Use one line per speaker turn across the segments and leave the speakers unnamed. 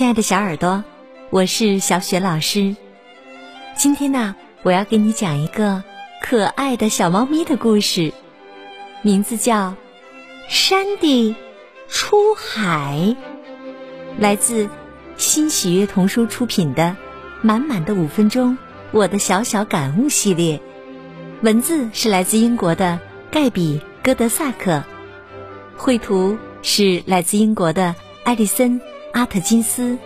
亲爱的小耳朵，我是小雪老师。今天呢，我要给你讲一个可爱的小猫咪的故事，名字叫《山地出海》，来自新喜悦童书出品的《满满的五分钟：我的小小感悟》系列。文字是来自英国的盖比·戈德萨克，绘图是来自英国的艾丽森·阿特金斯，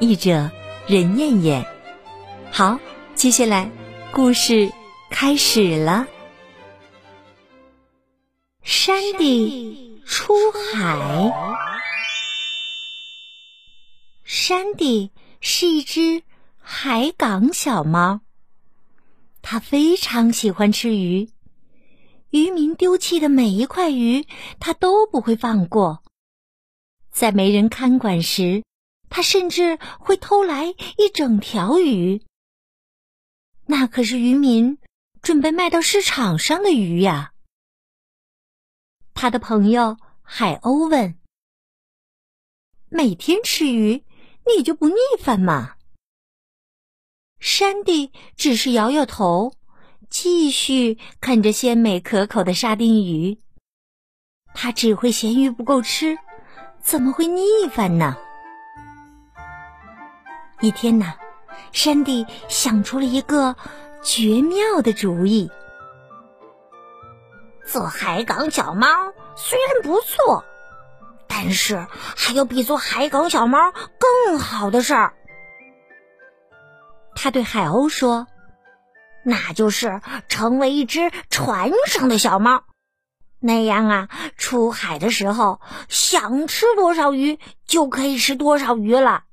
译者任燕燕。好，接下来故事开始了。山地出海，山地是一只海港小猫。它非常喜欢吃鱼，渔民丢弃的每一块鱼，它都不会放过。在没人看管时，他甚至会偷来一整条鱼。那可是渔民准备卖到市场上的鱼呀。他的朋友海鸥问：“每天吃鱼，你就不腻烦吗？”山地只是摇摇头，继续啃着鲜美可口的沙丁鱼。他只会嫌鱼不够吃，怎么会腻烦呢？一天呐，山地想出了一个绝妙的主意：
做海港小猫虽然不错，但是还有比做海港小猫更好的事儿。
他对海鸥说：“
那就是成为一只船上的小猫，那样啊，出海的时候想吃多少鱼就可以吃多少鱼了。”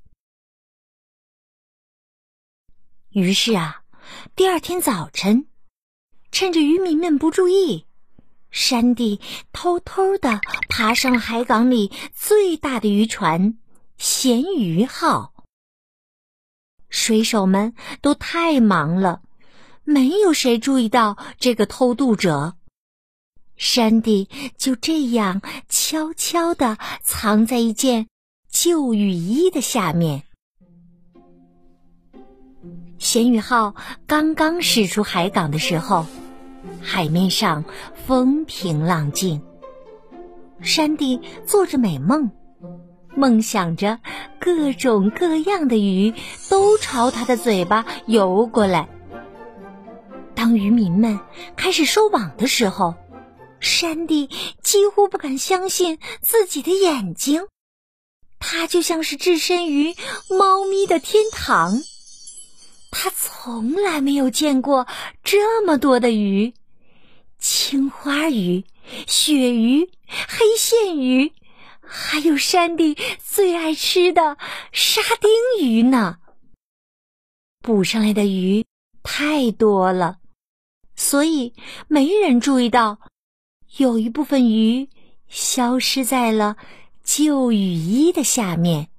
于是啊，第二天早晨，趁着渔民们不注意，山地偷偷的爬上了海港里最大的渔船“咸鱼号”。水手们都太忙了，没有谁注意到这个偷渡者。山地就这样悄悄地藏在一件旧雨衣的下面。咸鱼号刚刚驶出海港的时候，海面上风平浪静。山地做着美梦。梦想着各种各样的鱼都朝他的嘴巴游过来。当渔民们开始收网的时候，山地几乎不敢相信自己的眼睛。它就像是置身于猫咪的天堂。他从来没有见过这么多的鱼：青花鱼、鳕鱼、黑线鱼。还有山地最爱吃的沙丁鱼呢。捕上来的鱼太多了，所以没人注意到有一部分鱼消失在了旧雨衣的下面，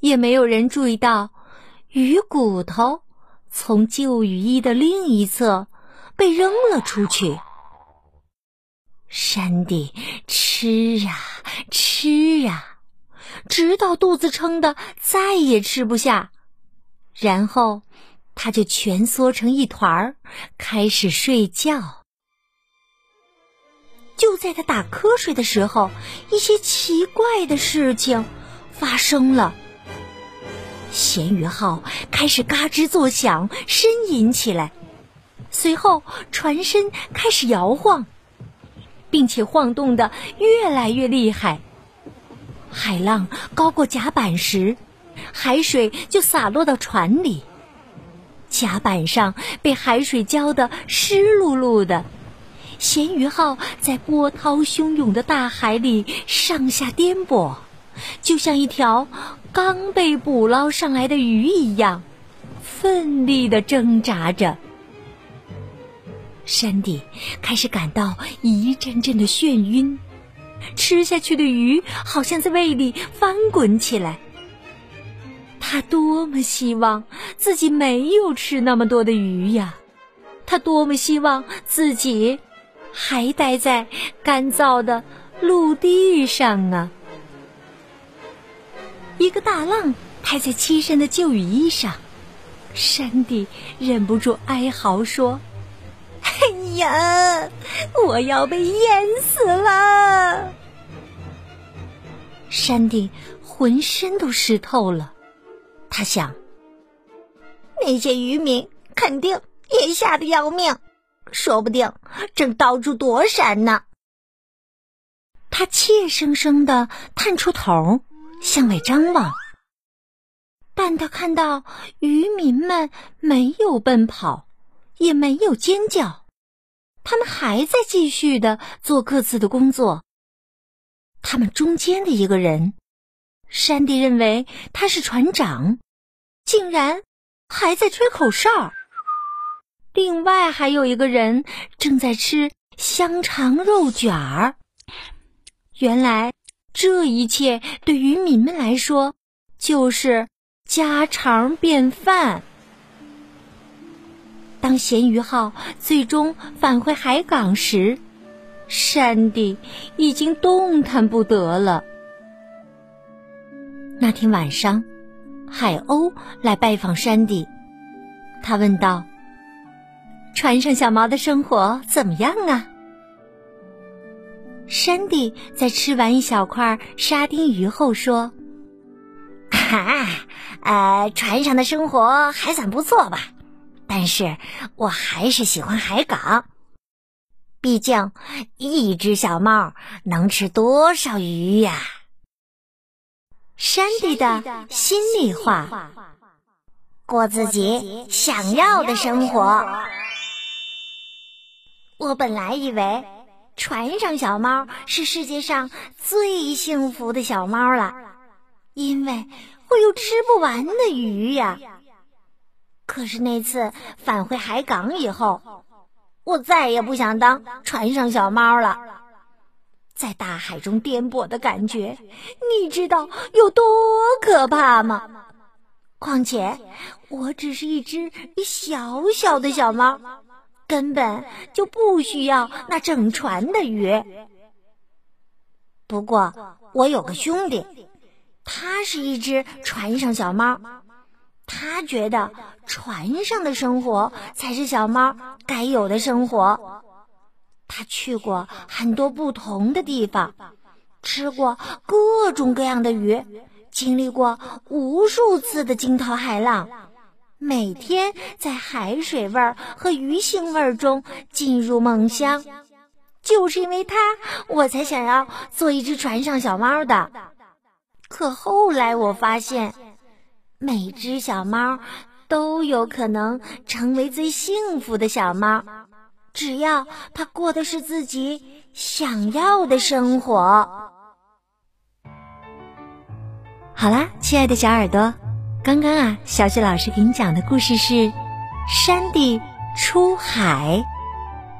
也没有人注意到鱼骨头从旧雨衣的另一侧被扔了出去。山迪吃啊吃啊，直到肚子撑得再也吃不下，然后他就蜷缩成一团儿，开始睡觉。就在他打瞌睡的时候，一些奇怪的事情发生了。咸鱼号开始嘎吱作响，呻吟起来，随后船身开始摇晃。并且晃动的越来越厉害。海浪高过甲板时，海水就洒落到船里，甲板上被海水浇得湿漉漉的。咸鱼号在波涛汹涌的大海里上下颠簸，就像一条刚被捕捞上来的鱼一样，奋力的挣扎着。山迪开始感到一阵阵的眩晕，吃下去的鱼好像在胃里翻滚起来。他多么希望自己没有吃那么多的鱼呀！他多么希望自己还待在干燥的陆地上啊！一个大浪拍在栖身的旧雨衣上，山地忍不住哀嚎说：“
哎呀，我要被淹死了！”
山地浑身都湿透了，他想：
那些渔民肯定也吓得要命，说不定正到处躲闪呢。
他怯生生的探出头，向外张望，但他看到渔民们没有奔跑，也没有尖叫，他们还在继续的做各自的工作。他们中间的一个人，山迪认为他是船长，竟然还在吹口哨。另外还有一个人正在吃香肠肉卷儿。原来，这一切对渔民们来说就是家常便饭。当咸鱼号最终返回海港时，山迪已经动弹不得了。那天晚上，海鸥来拜访山迪，他问道：“船上小毛的生活怎么样啊？”山迪在吃完一小块沙丁鱼后说：“
哈，呃，船上的生活还算不错吧，但是我还是喜欢海港。毕竟一只小猫能吃多少鱼呀？”
山迪的心里话：
过自己想要的生活。我本来以为。船上小猫是世界上最幸福的小猫了，因为会有吃不完的鱼呀。可是那次返回海港以后，我再也不想当船上小猫了。在大海中颠簸的感觉，你知道有多可怕吗？况且我只是一只小小的小猫。根本就不需要那整船的鱼。不过我有个兄弟，他是一只船上小猫，他觉得船上的生活才是小猫该有的生活。他去过很多不同的地方，吃过各种各样的鱼，经历过无数次的惊涛骇浪。每天在海水味儿和鱼腥味儿中进入梦乡，就是因为它，我才想要做一只船上小猫的。可后来我发现，每只小猫都有可能成为最幸福的小猫，只要它过的是自己想要的生活。
好啦，亲爱的小耳朵。刚刚啊，小雪老师给你讲的故事是《山地出海》，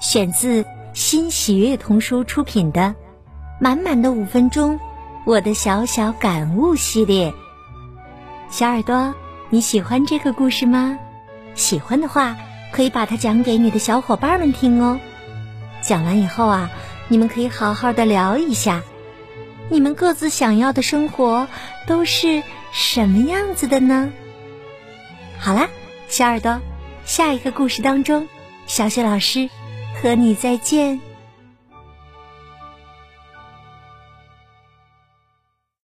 选自新喜悦童书出品的《满满的五分钟》，我的小小感悟系列。小耳朵，你喜欢这个故事吗？喜欢的话，可以把它讲给你的小伙伴们听哦。讲完以后啊，你们可以好好的聊一下，你们各自想要的生活都是。什么样子的呢？好啦，小耳朵，下一个故事当中，小雪老师和你再见。